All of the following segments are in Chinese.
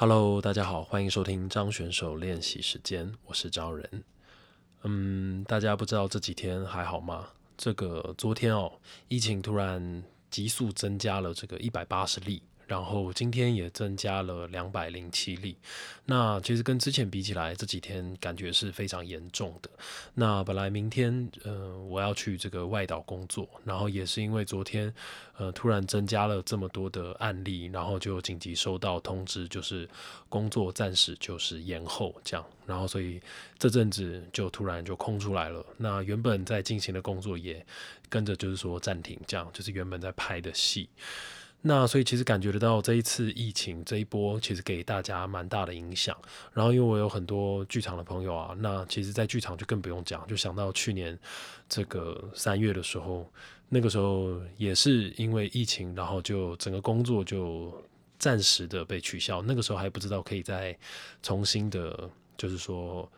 Hello，大家好，欢迎收听张选手练习时间，我是张仁。嗯，大家不知道这几天还好吗？这个昨天哦，疫情突然急速增加了这个一百八十例。然后今天也增加了两百零七例，那其实跟之前比起来，这几天感觉是非常严重的。那本来明天，呃，我要去这个外岛工作，然后也是因为昨天，呃，突然增加了这么多的案例，然后就紧急收到通知，就是工作暂时就是延后这样，然后所以这阵子就突然就空出来了。那原本在进行的工作也跟着就是说暂停，这样就是原本在拍的戏。那所以其实感觉得到这一次疫情这一波，其实给大家蛮大的影响。然后因为我有很多剧场的朋友啊，那其实，在剧场就更不用讲，就想到去年这个三月的时候，那个时候也是因为疫情，然后就整个工作就暂时的被取消。那个时候还不知道可以再重新的，就是说。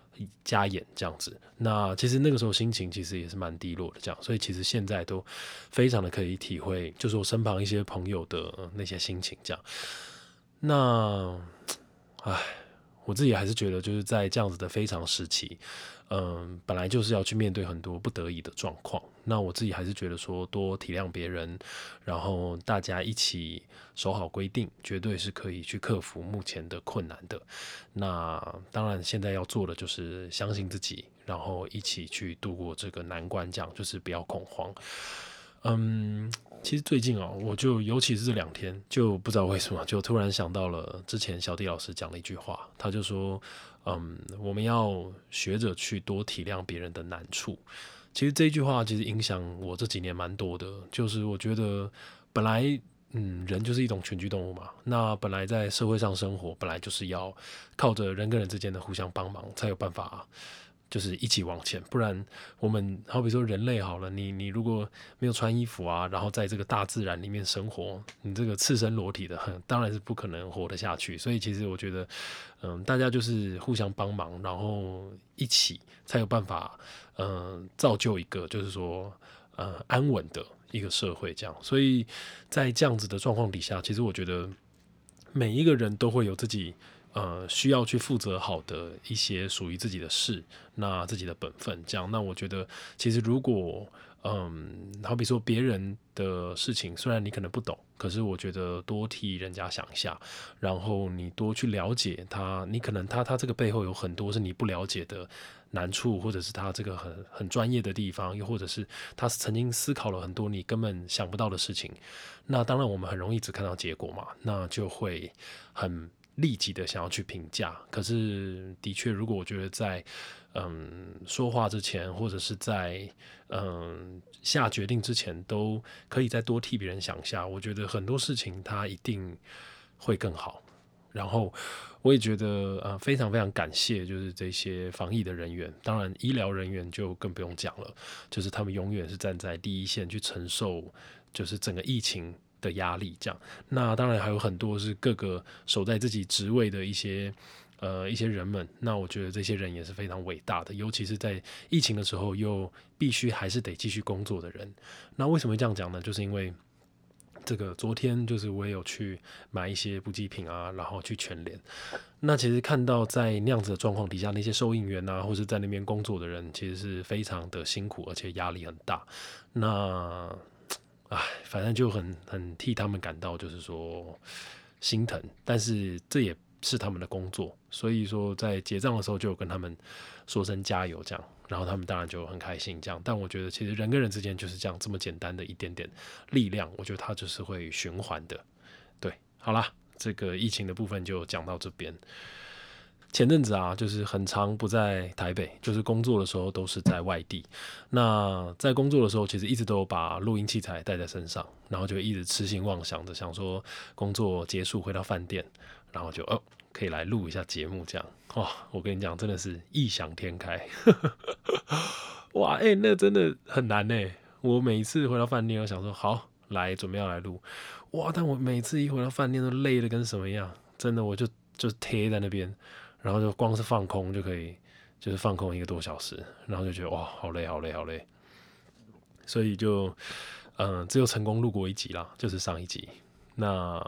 加演这样子，那其实那个时候心情其实也是蛮低落的，这样，所以其实现在都非常的可以体会，就是我身旁一些朋友的那些心情这样。那，唉，我自己还是觉得就是在这样子的非常时期。嗯，本来就是要去面对很多不得已的状况。那我自己还是觉得说，多体谅别人，然后大家一起守好规定，绝对是可以去克服目前的困难的。那当然，现在要做的就是相信自己，然后一起去度过这个难关，这样就是不要恐慌。嗯，其实最近哦，我就尤其是这两天，就不知道为什么，就突然想到了之前小弟老师讲的一句话，他就说。嗯，我们要学着去多体谅别人的难处。其实这句话其实影响我这几年蛮多的。就是我觉得本来，嗯，人就是一种群居动物嘛。那本来在社会上生活，本来就是要靠着人跟人之间的互相帮忙，才有办法。就是一起往前，不然我们好比说人类好了，你你如果没有穿衣服啊，然后在这个大自然里面生活，你这个赤身裸体的，很当然是不可能活得下去。所以其实我觉得，嗯，大家就是互相帮忙，然后一起才有办法，嗯，造就一个就是说，呃，安稳的一个社会这样。所以在这样子的状况底下，其实我觉得每一个人都会有自己。呃，需要去负责好的一些属于自己的事，那自己的本分，这样，那我觉得，其实如果，嗯，好比说别人的事情，虽然你可能不懂，可是我觉得多替人家想一下，然后你多去了解他，你可能他他这个背后有很多是你不了解的难处，或者是他这个很很专业的地方，又或者是他曾经思考了很多你根本想不到的事情，那当然我们很容易只看到结果嘛，那就会很。立即的想要去评价，可是的确，如果我觉得在嗯说话之前，或者是在嗯下决定之前，都可以再多替别人想下，我觉得很多事情它一定会更好。然后我也觉得呃非常非常感谢，就是这些防疫的人员，当然医疗人员就更不用讲了，就是他们永远是站在第一线去承受，就是整个疫情。的压力，这样，那当然还有很多是各个守在自己职位的一些呃一些人们，那我觉得这些人也是非常伟大的，尤其是在疫情的时候又必须还是得继续工作的人。那为什么这样讲呢？就是因为这个昨天就是我也有去买一些补给品啊，然后去全联。那其实看到在那样子的状况底下，那些收银员啊，或者在那边工作的人，其实是非常的辛苦，而且压力很大。那唉，反正就很很替他们感到就是说心疼，但是这也是他们的工作，所以说在结账的时候就跟他们说声加油这样，然后他们当然就很开心这样。但我觉得其实人跟人之间就是这样这么简单的一点点力量，我觉得它就是会循环的。对，好啦，这个疫情的部分就讲到这边。前阵子啊，就是很长不在台北，就是工作的时候都是在外地。那在工作的时候，其实一直都有把录音器材带在身上，然后就一直痴心妄想着想说，工作结束回到饭店，然后就哦可以来录一下节目这样。哇，我跟你讲，真的是异想天开。哇，哎，那真的很难呢。我每次回到饭店，我想说好来准备要来录，哇，但我每次一回到饭店都累的跟什么一样，真的我就就贴在那边。然后就光是放空就可以，就是放空一个多小时，然后就觉得哇，好累，好累，好累。所以就，嗯，只有成功录过一集啦，就是上一集。那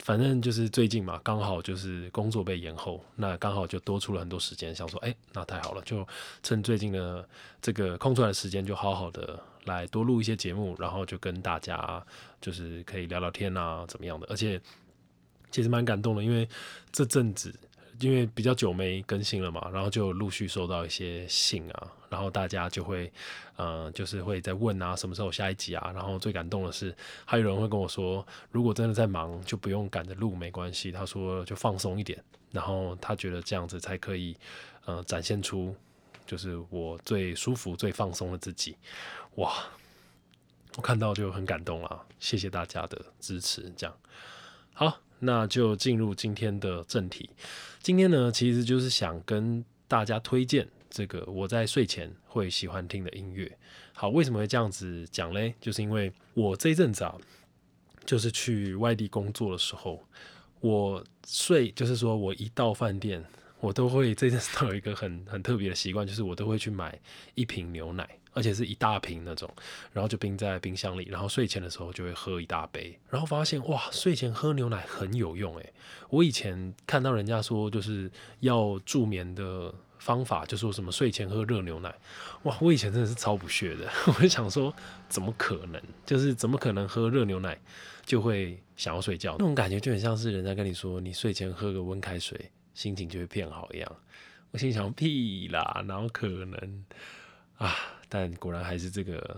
反正就是最近嘛，刚好就是工作被延后，那刚好就多出了很多时间，想说，哎，那太好了，就趁最近的这个空出来的时间，就好好的来多录一些节目，然后就跟大家就是可以聊聊天啊，怎么样的，而且其实蛮感动的，因为这阵子。因为比较久没更新了嘛，然后就陆续收到一些信啊，然后大家就会，呃，就是会在问啊，什么时候下一集啊？然后最感动的是，还有人会跟我说，如果真的在忙，就不用赶着录，没关系。他说就放松一点，然后他觉得这样子才可以，呃，展现出就是我最舒服、最放松的自己。哇，我看到就很感动啊！谢谢大家的支持，这样好。那就进入今天的正题。今天呢，其实就是想跟大家推荐这个我在睡前会喜欢听的音乐。好，为什么会这样子讲嘞？就是因为我这一阵子啊，就是去外地工作的时候，我睡，就是说我一到饭店。我都会这阵子都有一个很很特别的习惯，就是我都会去买一瓶牛奶，而且是一大瓶那种，然后就冰在冰箱里，然后睡前的时候就会喝一大杯，然后发现哇，睡前喝牛奶很有用诶。我以前看到人家说就是要助眠的方法，就说什么睡前喝热牛奶，哇，我以前真的是超不屑的，我就想说怎么可能，就是怎么可能喝热牛奶就会想要睡觉，那种感觉就很像是人家跟你说你睡前喝个温开水。心情就会变好一样，我心想屁啦，哪有可能啊？但果然还是这个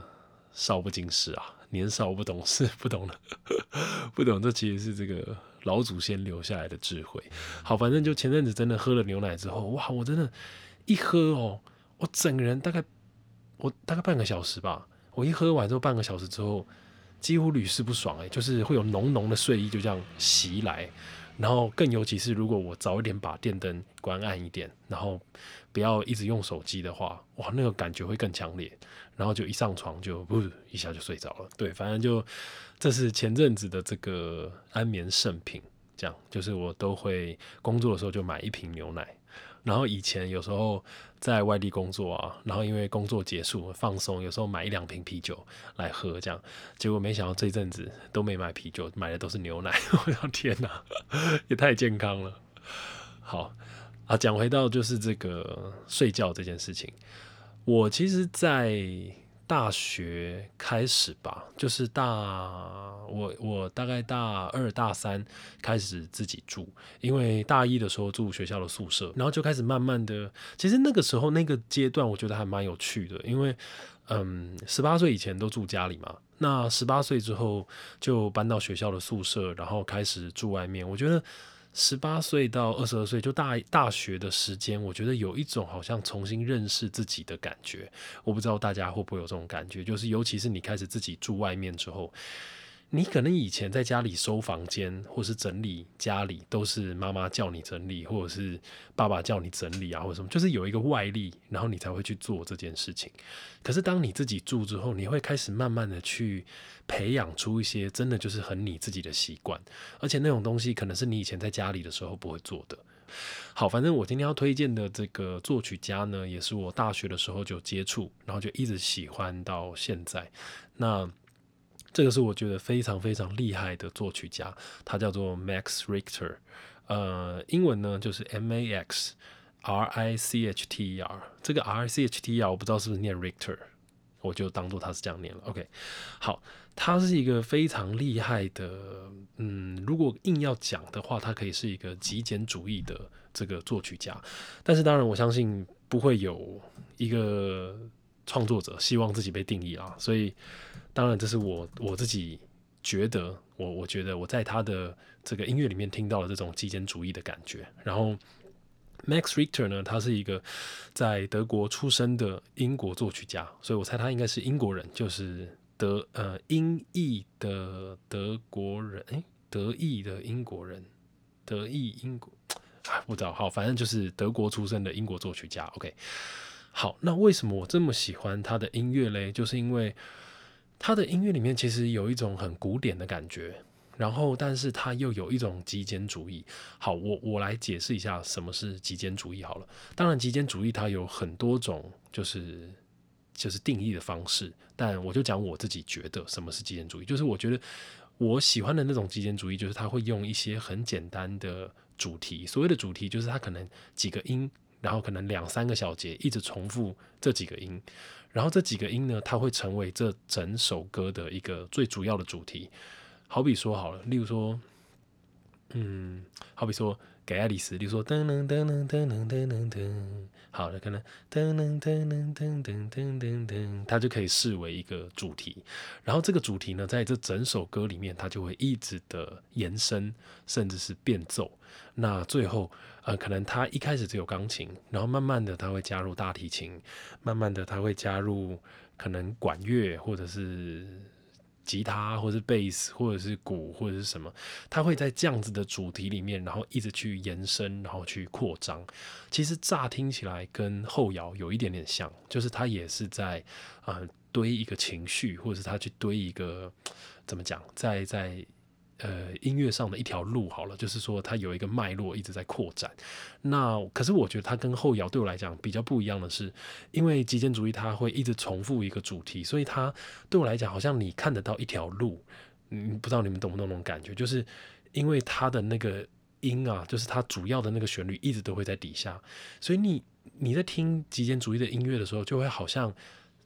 少不经事啊，年少不懂事，不懂了，不懂这其实是这个老祖先留下来的智慧。好，反正就前阵子真的喝了牛奶之后，哇，我真的，一喝哦，我整个人大概我大概半个小时吧，我一喝完之后半个小时之后，几乎屡试不爽哎，就是会有浓浓的睡意就这样袭来。然后更尤其是，如果我早一点把电灯关暗一点，然后不要一直用手机的话，哇，那个感觉会更强烈。然后就一上床就噗一下就睡着了。对，反正就这是前阵子的这个安眠圣品，这样就是我都会工作的时候就买一瓶牛奶。然后以前有时候在外地工作啊，然后因为工作结束放松，有时候买一两瓶啤酒来喝，这样结果没想到这阵子都没买啤酒，买的都是牛奶。我的天哪，也太健康了。好啊，讲回到就是这个睡觉这件事情，我其实，在。大学开始吧，就是大我我大概大二大三开始自己住，因为大一的时候住学校的宿舍，然后就开始慢慢的，其实那个时候那个阶段我觉得还蛮有趣的，因为嗯十八岁以前都住家里嘛，那十八岁之后就搬到学校的宿舍，然后开始住外面，我觉得。十八岁到二十二岁，就大大学的时间，我觉得有一种好像重新认识自己的感觉。我不知道大家会不会有这种感觉，就是尤其是你开始自己住外面之后。你可能以前在家里收房间或是整理家里，都是妈妈叫你整理，或者是爸爸叫你整理啊，或者什么，就是有一个外力，然后你才会去做这件事情。可是当你自己住之后，你会开始慢慢的去培养出一些真的就是很你自己的习惯，而且那种东西可能是你以前在家里的时候不会做的。好，反正我今天要推荐的这个作曲家呢，也是我大学的时候就接触，然后就一直喜欢到现在。那这个是我觉得非常非常厉害的作曲家，他叫做 Max Richter，呃，英文呢就是 M A X R I C H T E R，这个 R I C H T E R 我不知道是不是念 Richter，我就当做他是这样念了。OK，好，他是一个非常厉害的，嗯，如果硬要讲的话，他可以是一个极简主义的这个作曲家，但是当然我相信不会有一个创作者希望自己被定义啊，所以。当然，这是我我自己觉得，我我觉得我在他的这个音乐里面听到了这种极简主义的感觉。然后，Max Richter 呢，他是一个在德国出生的英国作曲家，所以我猜他应该是英国人，就是德呃英裔的德国人，诶，德裔的英国人，德裔英国啊，不知道，好，反正就是德国出生的英国作曲家。OK，好，那为什么我这么喜欢他的音乐嘞？就是因为他的音乐里面其实有一种很古典的感觉，然后但是他又有一种极简主义。好，我我来解释一下什么是极简主义好了。当然，极简主义它有很多种，就是就是定义的方式。但我就讲我自己觉得什么是极简主义，就是我觉得我喜欢的那种极简主义，就是他会用一些很简单的主题，所谓的主题就是他可能几个音，然后可能两三个小节一直重复这几个音，然后这几个音呢，它会成为这整首歌的一个最主要的主题。好比说好了，例如说，嗯，好比说给爱丽丝，比如说噔噔噔噔噔噔噔噔，好了，可能噔噔噔噔噔噔噔噔噔，它就可以视为一个主题。然后这个主题呢，在这整首歌里面，它就会一直的延伸，甚至是变奏。那最后，呃，可能它一开始只有钢琴，然后慢慢的它会加入大提琴，慢慢的它会加入可能管乐或者是。吉他，或者是贝斯，或者是鼓，或者是什么，它会在这样子的主题里面，然后一直去延伸，然后去扩张。其实乍听起来跟后摇有一点点像，就是它也是在呃堆一个情绪，或者是它去堆一个怎么讲，在在。呃，音乐上的一条路好了，就是说它有一个脉络一直在扩展。那可是我觉得它跟后摇对我来讲比较不一样的是，因为极简主义它会一直重复一个主题，所以它对我来讲好像你看得到一条路。嗯，不知道你们懂不懂那种感觉？就是因为它的那个音啊，就是它主要的那个旋律一直都会在底下，所以你你在听极简主义的音乐的时候，就会好像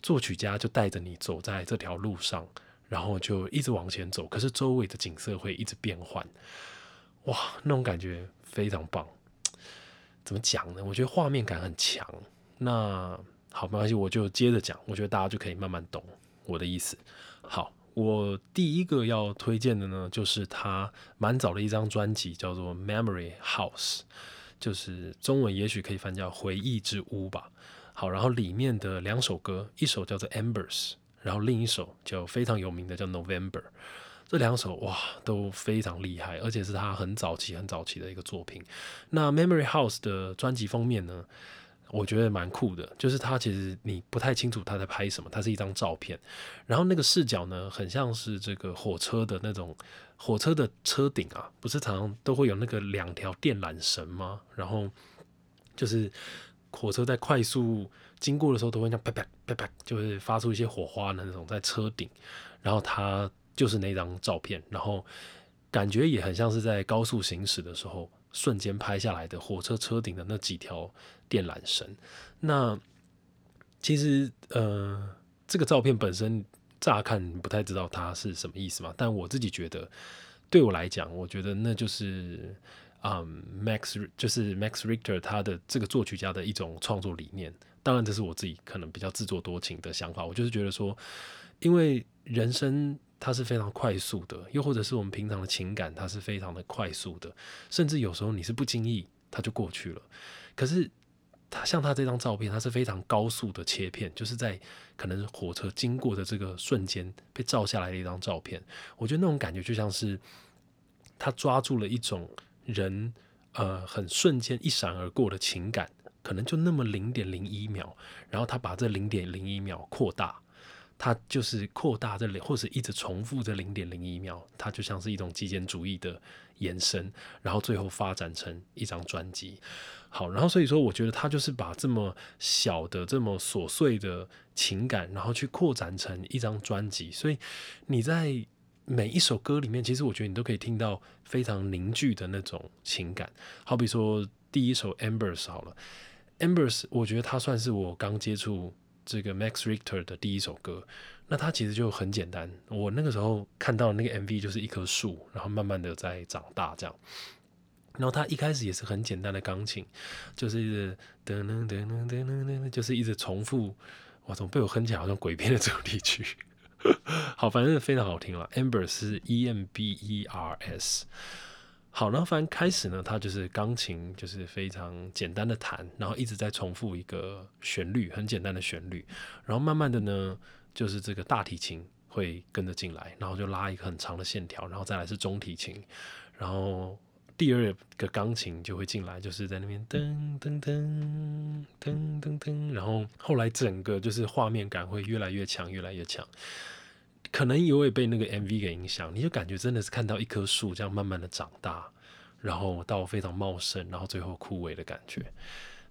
作曲家就带着你走在这条路上。然后就一直往前走，可是周围的景色会一直变换，哇，那种感觉非常棒。怎么讲呢？我觉得画面感很强。那好，没关系，我就接着讲。我觉得大家就可以慢慢懂我的意思。好，我第一个要推荐的呢，就是他蛮早的一张专辑，叫做《Memory House》，就是中文也许可以翻叫“回忆之屋”吧。好，然后里面的两首歌，一首叫做《Embers》。然后另一首就非常有名的叫《November》，这两首哇都非常厉害，而且是他很早期、很早期的一个作品。那《Memory House》的专辑封面呢，我觉得蛮酷的，就是它其实你不太清楚他在拍什么，它是一张照片，然后那个视角呢，很像是这个火车的那种火车的车顶啊，不是常常都会有那个两条电缆绳吗？然后就是火车在快速。经过的时候都会像啪啪啪啪，就会发出一些火花的那种在车顶，然后它就是那张照片，然后感觉也很像是在高速行驶的时候瞬间拍下来的火车车顶的那几条电缆绳。那其实呃，这个照片本身乍看不太知道它是什么意思嘛，但我自己觉得，对我来讲，我觉得那就是嗯，Max 就是 Max Richter 他的这个作曲家的一种创作理念。当然，这是我自己可能比较自作多情的想法。我就是觉得说，因为人生它是非常快速的，又或者是我们平常的情感，它是非常的快速的，甚至有时候你是不经意它就过去了。可是，他像他这张照片，它是非常高速的切片，就是在可能火车经过的这个瞬间被照下来的一张照片。我觉得那种感觉就像是他抓住了一种人呃很瞬间一闪而过的情感。可能就那么零点零一秒，然后他把这零点零一秒扩大，它就是扩大这零，或者一直重复这零点零一秒，它就像是一种极简主义的延伸，然后最后发展成一张专辑。好，然后所以说，我觉得他就是把这么小的、这么琐碎的情感，然后去扩展成一张专辑。所以你在每一首歌里面，其实我觉得你都可以听到非常凝聚的那种情感。好比说第一首《Embers》好了。Embers，我觉得它算是我刚接触这个 Max Richter 的第一首歌。那它其实就很简单，我那个时候看到那个 MV 就是一棵树，然后慢慢的在长大这样。然后它一开始也是很简单的钢琴，就是噔噔噔噔噔噔噔，就是一直重复。哇，怎么被我哼起来好像鬼片的主题曲？好，反正非常好听了。Embers 是 E M B E R S。好，然后反正开始呢，它就是钢琴，就是非常简单的弹，然后一直在重复一个旋律，很简单的旋律。然后慢慢的呢，就是这个大提琴会跟着进来，然后就拉一个很长的线条，然后再来是中提琴，然后第二个钢琴就会进来，就是在那边噔噔噔噔噔噔，然后后来整个就是画面感会越来越强，越来越强。可能也会被那个 MV 给影响，你就感觉真的是看到一棵树这样慢慢的长大，然后到非常茂盛，然后最后枯萎的感觉。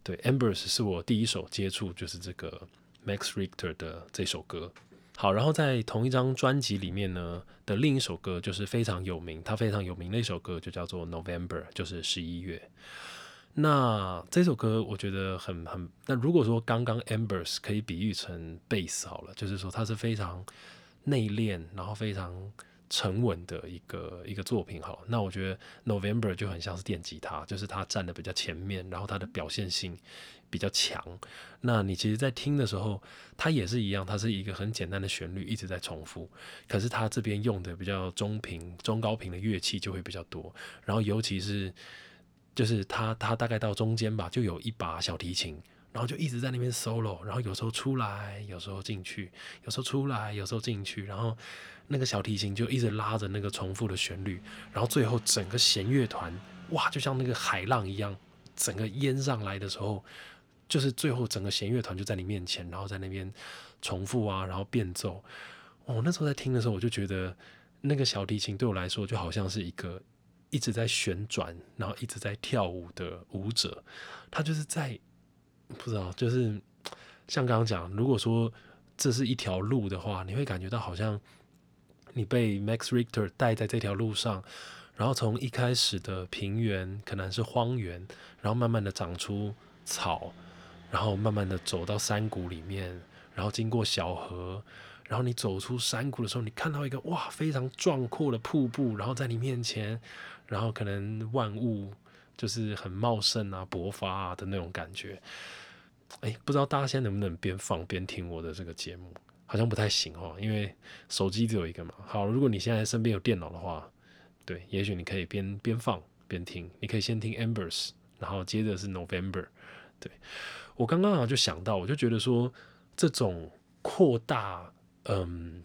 对，Embers 是我第一首接触就是这个 Max Richter 的这首歌。好，然后在同一张专辑里面呢的另一首歌就是非常有名，它非常有名的一首歌就叫做 November，就是十一月。那这首歌我觉得很很，那如果说刚刚 Embers 可以比喻成贝斯好了，就是说它是非常内敛，然后非常沉稳的一个一个作品。好，那我觉得 November 就很像是电吉他，就是它站的比较前面，然后它的表现性比较强。那你其实，在听的时候，它也是一样，它是一个很简单的旋律一直在重复，可是它这边用的比较中频、中高频的乐器就会比较多，然后尤其是。就是它，它大概到中间吧，就有一把小提琴，然后就一直在那边 solo，然后有时候出来，有时候进去，有时候出来，有时候进去，然后那个小提琴就一直拉着那个重复的旋律，然后最后整个弦乐团，哇，就像那个海浪一样，整个淹上来的时候，就是最后整个弦乐团就在你面前，然后在那边重复啊，然后变奏。哦，那时候在听的时候，我就觉得那个小提琴对我来说就好像是一个。一直在旋转，然后一直在跳舞的舞者，他就是在不知道，就是像刚刚讲，如果说这是一条路的话，你会感觉到好像你被 Max Richter 带在这条路上，然后从一开始的平原可能是荒原，然后慢慢的长出草，然后慢慢的走到山谷里面，然后经过小河。然后你走出山谷的时候，你看到一个哇非常壮阔的瀑布，然后在你面前，然后可能万物就是很茂盛啊、勃发啊的那种感觉。哎，不知道大家现在能不能边放边听我的这个节目？好像不太行哦，因为手机只有一个嘛。好，如果你现在身边有电脑的话，对，也许你可以边边放边听。你可以先听 Embers，然后接着是 November。对我刚刚好就想到，我就觉得说这种扩大。嗯，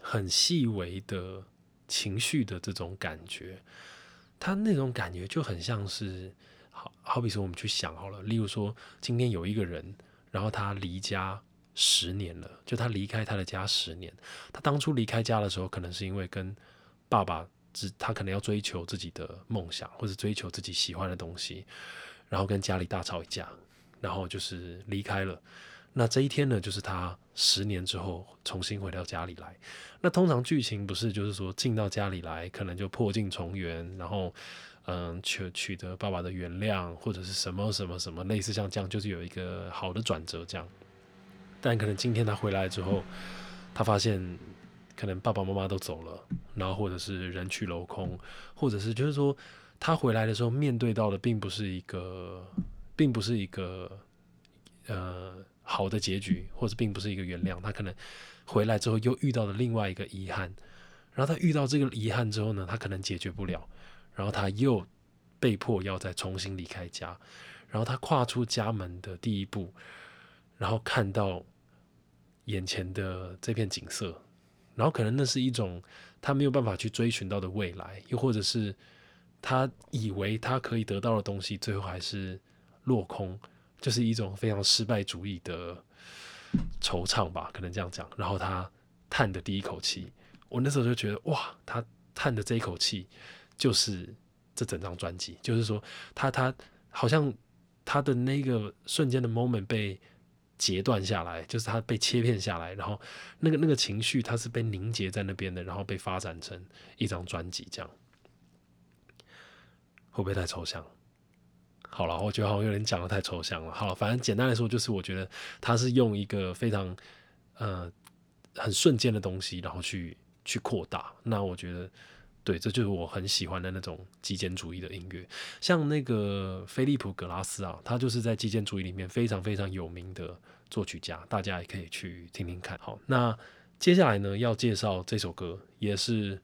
很细微的情绪的这种感觉，他那种感觉就很像是，好好比说我们去想好了，例如说今天有一个人，然后他离家十年了，就他离开他的家十年，他当初离开家的时候，可能是因为跟爸爸只他可能要追求自己的梦想，或者追求自己喜欢的东西，然后跟家里大吵一架，然后就是离开了。那这一天呢，就是他十年之后重新回到家里来。那通常剧情不是就是说进到家里来，可能就破镜重圆，然后嗯取取得爸爸的原谅，或者是什么什么什么类似像这样，就是有一个好的转折这样。但可能今天他回来之后，他发现可能爸爸妈妈都走了，然后或者是人去楼空，或者是就是说他回来的时候面对到的并不是一个，并不是一个呃。好的结局，或者并不是一个原谅，他可能回来之后又遇到了另外一个遗憾，然后他遇到这个遗憾之后呢，他可能解决不了，然后他又被迫要再重新离开家，然后他跨出家门的第一步，然后看到眼前的这片景色，然后可能那是一种他没有办法去追寻到的未来，又或者是他以为他可以得到的东西，最后还是落空。就是一种非常失败主义的惆怅吧，可能这样讲。然后他叹的第一口气，我那时候就觉得哇，他叹的这一口气就是这整张专辑，就是说他他好像他的那个瞬间的 moment 被截断下来，就是他被切片下来，然后那个那个情绪他是被凝结在那边的，然后被发展成一张专辑这样，会不会太抽象？好了，我觉得好像有点讲的太抽象了。好了，反正简单来说，就是我觉得他是用一个非常呃很瞬间的东西，然后去去扩大。那我觉得，对，这就是我很喜欢的那种极简主义的音乐。像那个菲利普·格拉斯啊，他就是在极简主义里面非常非常有名的作曲家，大家也可以去听听看。好，那接下来呢，要介绍这首歌，也是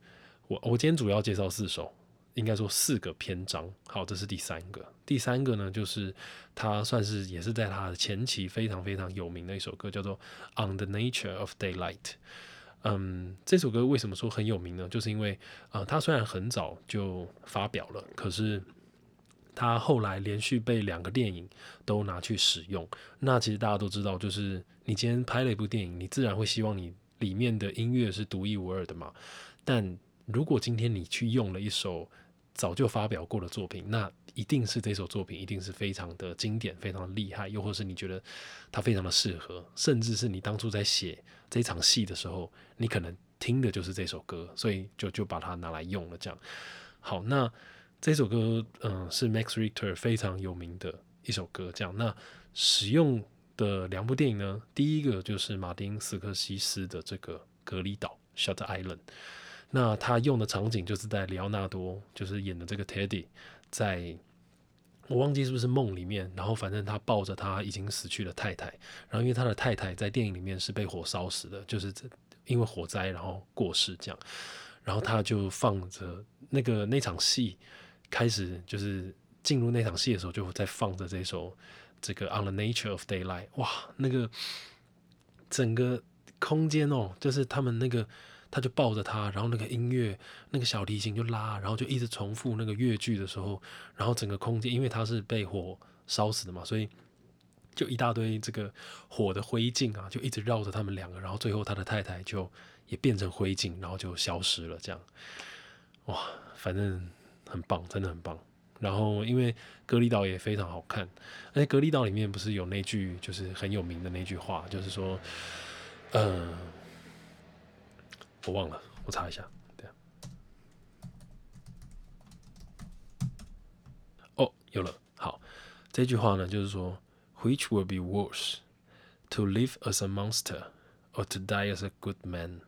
我我今天主要介绍四首。应该说四个篇章，好，这是第三个。第三个呢，就是他算是也是在他的前期非常非常有名的一首歌，叫做《On the Nature of Daylight》。嗯，这首歌为什么说很有名呢？就是因为啊，他虽然很早就发表了，可是他后来连续被两个电影都拿去使用。那其实大家都知道，就是你今天拍了一部电影，你自然会希望你里面的音乐是独一无二的嘛。但如果今天你去用了一首早就发表过的作品，那一定是这首作品一定是非常的经典，非常厉害，又或是你觉得它非常的适合，甚至是你当初在写这场戏的时候，你可能听的就是这首歌，所以就就把它拿来用了。这样，好，那这首歌嗯是 Max Richter 非常有名的一首歌。这样，那使用的两部电影呢，第一个就是马丁斯科西斯的这个《隔离岛》（Shutter Island）。那他用的场景就是在里奥纳多就是演的这个 Teddy，在我忘记是不是梦里面，然后反正他抱着他已经死去的太太，然后因为他的太太在电影里面是被火烧死的，就是因为火灾然后过世这样，然后他就放着那个那场戏开始就是进入那场戏的时候，就在放着这首这个 On the Nature of Daylight，哇，那个整个空间哦，就是他们那个。他就抱着他，然后那个音乐，那个小提琴就拉，然后就一直重复那个乐句的时候，然后整个空间，因为他是被火烧死的嘛，所以就一大堆这个火的灰烬啊，就一直绕着他们两个，然后最后他的太太就也变成灰烬，然后就消失了。这样，哇，反正很棒，真的很棒。然后因为隔离岛也非常好看，而且隔离岛里面不是有那句就是很有名的那句话，就是说，嗯。我忘了，我查一下。对，哦，有了。好，这句话呢，就是说，Which will be worse, to live as a monster or to die as a good man？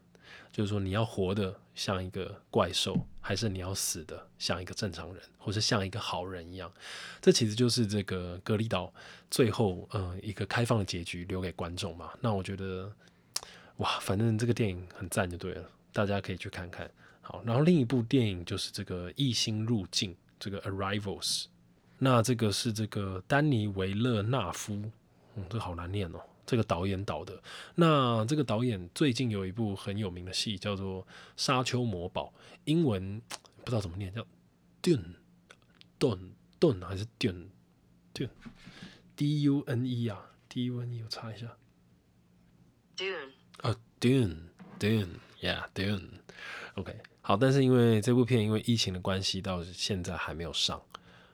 就是说，你要活的像一个怪兽，还是你要死的像一个正常人，或是像一个好人一样？这其实就是这个隔离岛最后，嗯，一个开放的结局留给观众嘛。那我觉得。哇，反正这个电影很赞就对了，大家可以去看看。好，然后另一部电影就是这个《异星入境》这个《Arrivals》，那这个是这个丹尼维勒纳夫，嗯，这好难念哦，这个导演导的。那这个导演最近有一部很有名的戏叫做《沙丘魔堡》，英文 不知道怎么念，叫 Dune Dune Dune 还是 Dune Dune D U N E 啊，D U N E 我查一下，Dune。啊，Dune，Dune，Yeah，Dune，OK，好，但是因为这部片因为疫情的关系，到现在还没有上。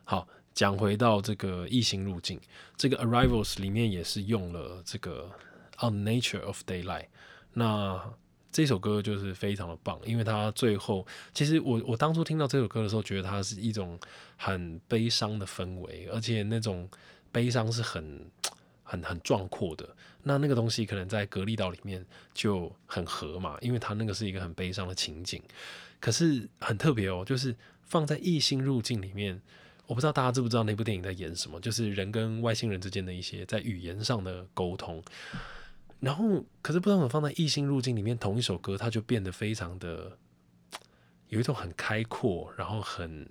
好，讲回到这个异形入境，这个 Arrivals 里面也是用了这个 On Nature of Daylight。那这首歌就是非常的棒，因为它最后，其实我我当初听到这首歌的时候，觉得它是一种很悲伤的氛围，而且那种悲伤是很。很很壮阔的，那那个东西可能在隔离岛里面就很合嘛，因为它那个是一个很悲伤的情景。可是很特别哦，就是放在异星入境里面，我不知道大家知不知道那部电影在演什么，就是人跟外星人之间的一些在语言上的沟通。然后，可是不知道怎么放在异星入境里面，同一首歌它就变得非常的有一种很开阔，然后很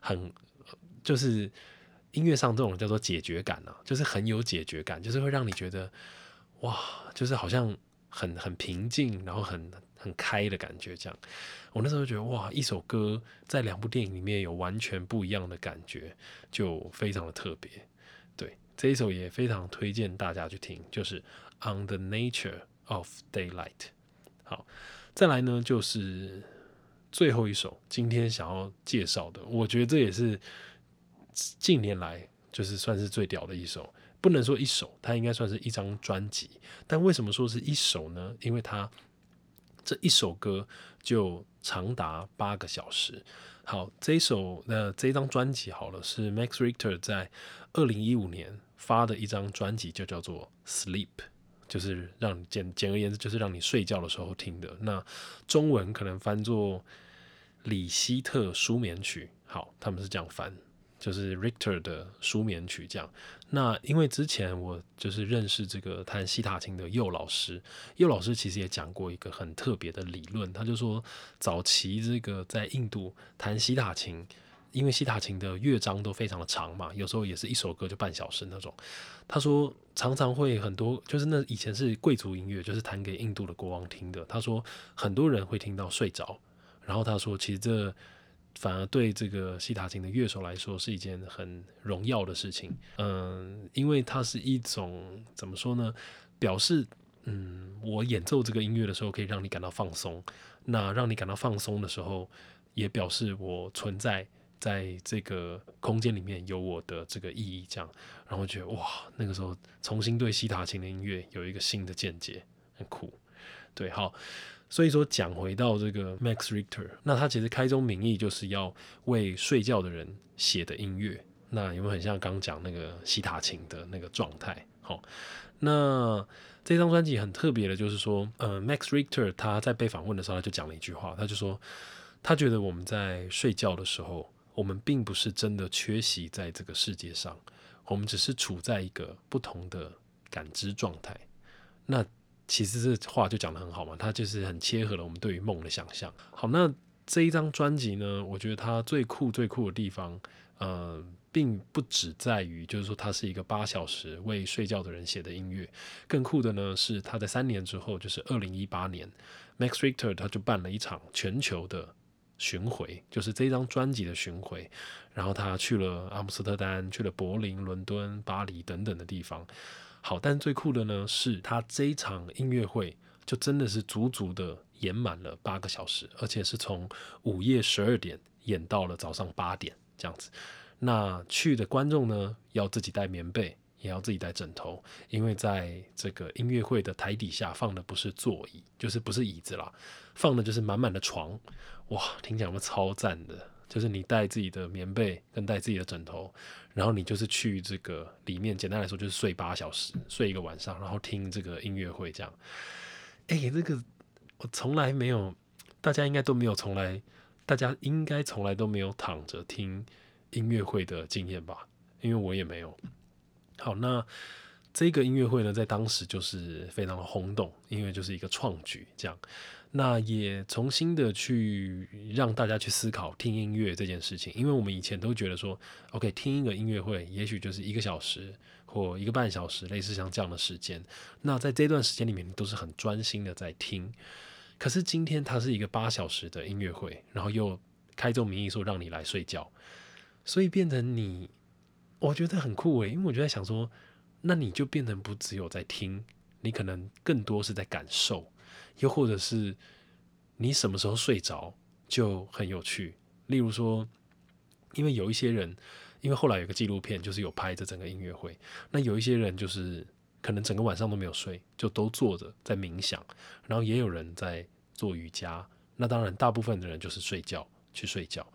很就是。音乐上这种叫做解决感啊，就是很有解决感，就是会让你觉得哇，就是好像很很平静，然后很很开的感觉。这样，我那时候觉得哇，一首歌在两部电影里面有完全不一样的感觉，就非常的特别。对，这一首也非常推荐大家去听，就是《On the Nature of Daylight》。好，再来呢，就是最后一首今天想要介绍的，我觉得这也是。近年来就是算是最屌的一首，不能说一首，它应该算是一张专辑。但为什么说是一首呢？因为它这一首歌就长达八个小时。好，这一首那这张专辑好了，是 Max Richter 在二零一五年发的一张专辑，就叫做《Sleep》，就是让简简而言之，就是让你睡觉的时候听的。那中文可能翻作李希特舒眠曲。好，他们是这样翻。就是 Richter 的舒眠曲这样。那因为之前我就是认识这个弹西塔琴的佑老师，佑老师其实也讲过一个很特别的理论，他就说早期这个在印度弹西塔琴，因为西塔琴的乐章都非常的长嘛，有时候也是一首歌就半小时那种。他说常常会很多，就是那以前是贵族音乐，就是弹给印度的国王听的。他说很多人会听到睡着，然后他说其实这。反而对这个西塔琴的乐手来说是一件很荣耀的事情，嗯，因为它是一种怎么说呢？表示，嗯，我演奏这个音乐的时候可以让你感到放松，那让你感到放松的时候，也表示我存在在这个空间里面有我的这个意义，这样，然后觉得哇，那个时候重新对西塔琴的音乐有一个新的见解，很酷。对，好，所以说讲回到这个 Max Richter，那他其实开宗明义就是要为睡觉的人写的音乐，那有没有很像刚讲那个西塔琴的那个状态？好，那这张专辑很特别的，就是说，呃，Max Richter 他在被访问的时候，他就讲了一句话，他就说，他觉得我们在睡觉的时候，我们并不是真的缺席在这个世界上，我们只是处在一个不同的感知状态。那其实这话就讲得很好嘛，它就是很切合了我们对于梦的想象。好，那这一张专辑呢，我觉得它最酷最酷的地方，呃，并不只在于就是说它是一个八小时为睡觉的人写的音乐，更酷的呢是他在三年之后，就是二零一八年，Max Richter 他就办了一场全球的巡回，就是这张专辑的巡回，然后他去了阿姆斯特丹，去了柏林、伦敦、巴黎等等的地方。好，但最酷的呢，是他这一场音乐会就真的是足足的演满了八个小时，而且是从午夜十二点演到了早上八点这样子。那去的观众呢，要自己带棉被，也要自己带枕头，因为在这个音乐会的台底下放的不是座椅，就是不是椅子啦，放的就是满满的床。哇，听起来有没有超赞的？就是你带自己的棉被跟带自己的枕头，然后你就是去这个里面，简单来说就是睡八小时，睡一个晚上，然后听这个音乐会这样。哎，这个我从来没有，大家应该都没有从来，大家应该从来都没有躺着听音乐会的经验吧？因为我也没有。好，那这个音乐会呢，在当时就是非常的轰动，因为就是一个创举这样。那也重新的去让大家去思考听音乐这件事情，因为我们以前都觉得说，OK，听一个音乐会，也许就是一个小时或一个半小时，类似像这样的时间。那在这段时间里面，你都是很专心的在听。可是今天它是一个八小时的音乐会，然后又开宗明义说让你来睡觉，所以变成你，我觉得很酷诶，因为我就在想说，那你就变成不只有在听，你可能更多是在感受。又或者是你什么时候睡着就很有趣。例如说，因为有一些人，因为后来有个纪录片，就是有拍这整个音乐会。那有一些人就是可能整个晚上都没有睡，就都坐着在冥想。然后也有人在做瑜伽。那当然，大部分的人就是睡觉去睡觉。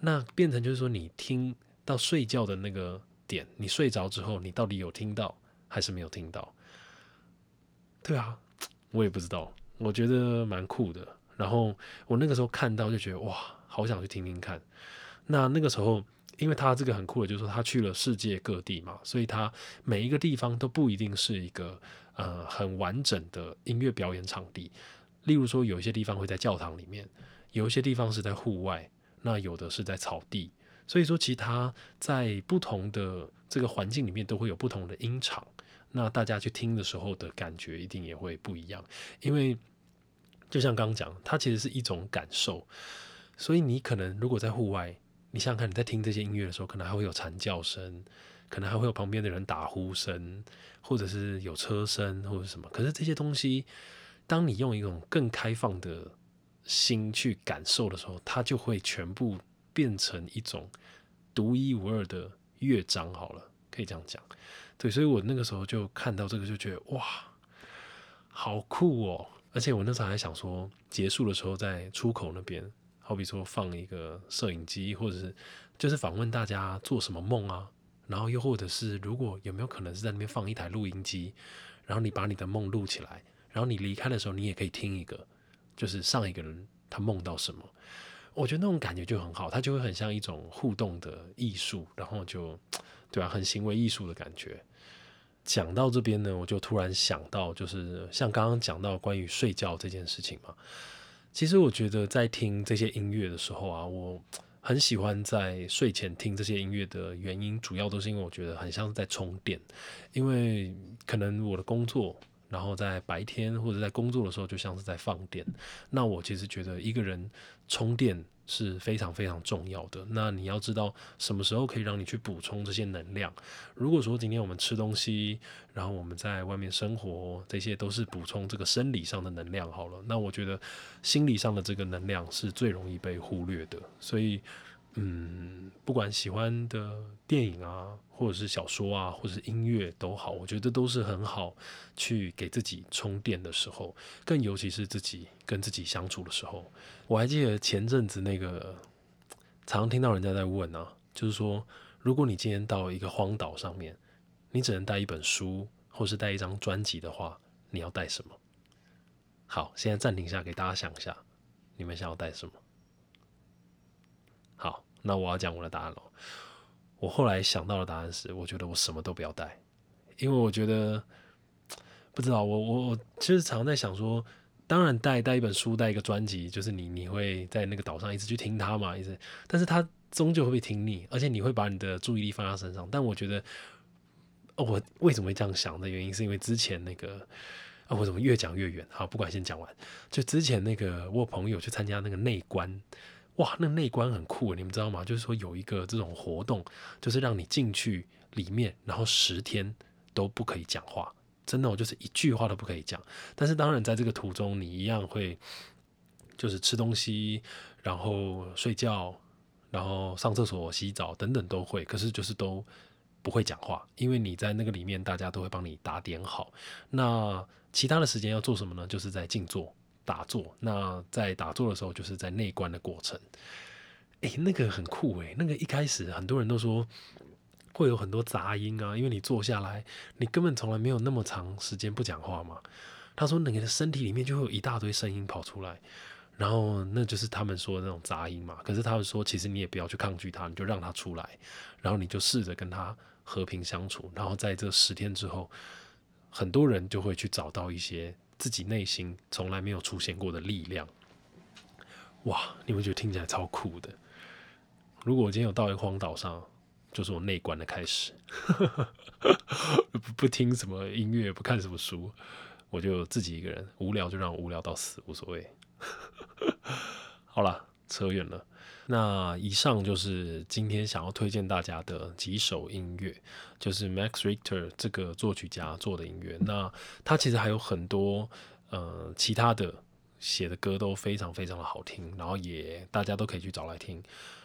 那变成就是说，你听到睡觉的那个点，你睡着之后，你到底有听到还是没有听到？对啊，我也不知道。我觉得蛮酷的，然后我那个时候看到就觉得哇，好想去听听看。那那个时候，因为他这个很酷的，就是说他去了世界各地嘛，所以他每一个地方都不一定是一个呃很完整的音乐表演场地。例如说，有一些地方会在教堂里面，有一些地方是在户外，那有的是在草地。所以说，其他在不同的这个环境里面都会有不同的音场，那大家去听的时候的感觉一定也会不一样，因为。就像刚刚讲，它其实是一种感受，所以你可能如果在户外，你想想看，你在听这些音乐的时候，可能还会有蝉叫声，可能还会有旁边的人打呼声，或者是有车声或者什么。可是这些东西，当你用一种更开放的心去感受的时候，它就会全部变成一种独一无二的乐章。好了，可以这样讲。对，所以我那个时候就看到这个，就觉得哇，好酷哦。而且我那时候还想说，结束的时候在出口那边，好比说放一个摄影机，或者是就是访问大家做什么梦啊，然后又或者是如果有没有可能是在那边放一台录音机，然后你把你的梦录起来，然后你离开的时候你也可以听一个，就是上一个人他梦到什么，我觉得那种感觉就很好，它就会很像一种互动的艺术，然后就对吧，很行为艺术的感觉。讲到这边呢，我就突然想到，就是像刚刚讲到关于睡觉这件事情嘛。其实我觉得在听这些音乐的时候啊，我很喜欢在睡前听这些音乐的原因，主要都是因为我觉得很像是在充电。因为可能我的工作，然后在白天或者在工作的时候，就像是在放电。那我其实觉得一个人充电。是非常非常重要的。那你要知道什么时候可以让你去补充这些能量。如果说今天我们吃东西，然后我们在外面生活，这些都是补充这个生理上的能量好了。那我觉得心理上的这个能量是最容易被忽略的。所以嗯，不管喜欢的电影啊，或者是小说啊，或者是音乐都好，我觉得都是很好去给自己充电的时候，更尤其是自己跟自己相处的时候。我还记得前阵子那个，常听到人家在问啊，就是说，如果你今天到一个荒岛上面，你只能带一本书，或是带一张专辑的话，你要带什么？好，现在暂停一下，给大家想一下，你们想要带什么？那我要讲我的答案了。我后来想到的答案是，我觉得我什么都不要带，因为我觉得不知道，我我我其实常在想说，当然带带一本书，带一个专辑，就是你你会在那个岛上一直去听它嘛，一直，但是它终究会被听腻，而且你会把你的注意力放在身上。但我觉得，我为什么会这样想的原因，是因为之前那个啊，我怎么越讲越远？好，不管先讲完，就之前那个我朋友去参加那个内观。哇，那内观很酷，你们知道吗？就是说有一个这种活动，就是让你进去里面，然后十天都不可以讲话，真的，我就是一句话都不可以讲。但是当然，在这个途中，你一样会就是吃东西，然后睡觉，然后上厕所、洗澡等等都会，可是就是都不会讲话，因为你在那个里面，大家都会帮你打点好。那其他的时间要做什么呢？就是在静坐。打坐，那在打坐的时候，就是在内观的过程。诶，那个很酷诶，那个一开始很多人都说会有很多杂音啊，因为你坐下来，你根本从来没有那么长时间不讲话嘛。他说，你的身体里面就会有一大堆声音跑出来，然后那就是他们说的那种杂音嘛。可是他们说，其实你也不要去抗拒它，你就让它出来，然后你就试着跟它和平相处。然后在这十天之后，很多人就会去找到一些。自己内心从来没有出现过的力量，哇！你们觉得听起来超酷的？如果我今天有到一个荒岛上，就是我内观的开始，不不听什么音乐，不看什么书，我就自己一个人，无聊就让我无聊到死，无所谓。好了，扯远了。那以上就是今天想要推荐大家的几首音乐，就是 Max Richter 这个作曲家做的音乐。那他其实还有很多呃其他的写的歌都非常非常的好听，然后也大家都可以去找来听。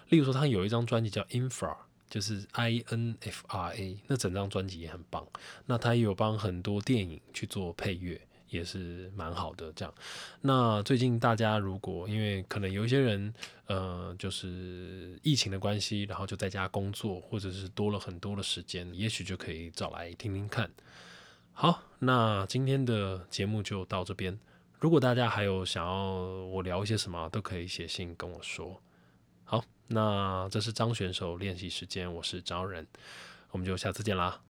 例如说，他有一张专辑叫 Infra，就是 I N F R A，那整张专辑也很棒。那他也有帮很多电影去做配乐。也是蛮好的，这样。那最近大家如果因为可能有一些人，呃，就是疫情的关系，然后就在家工作，或者是多了很多的时间，也许就可以找来听听看。好，那今天的节目就到这边。如果大家还有想要我聊一些什么，都可以写信跟我说。好，那这是张选手练习时间，我是张人，我们就下次见啦，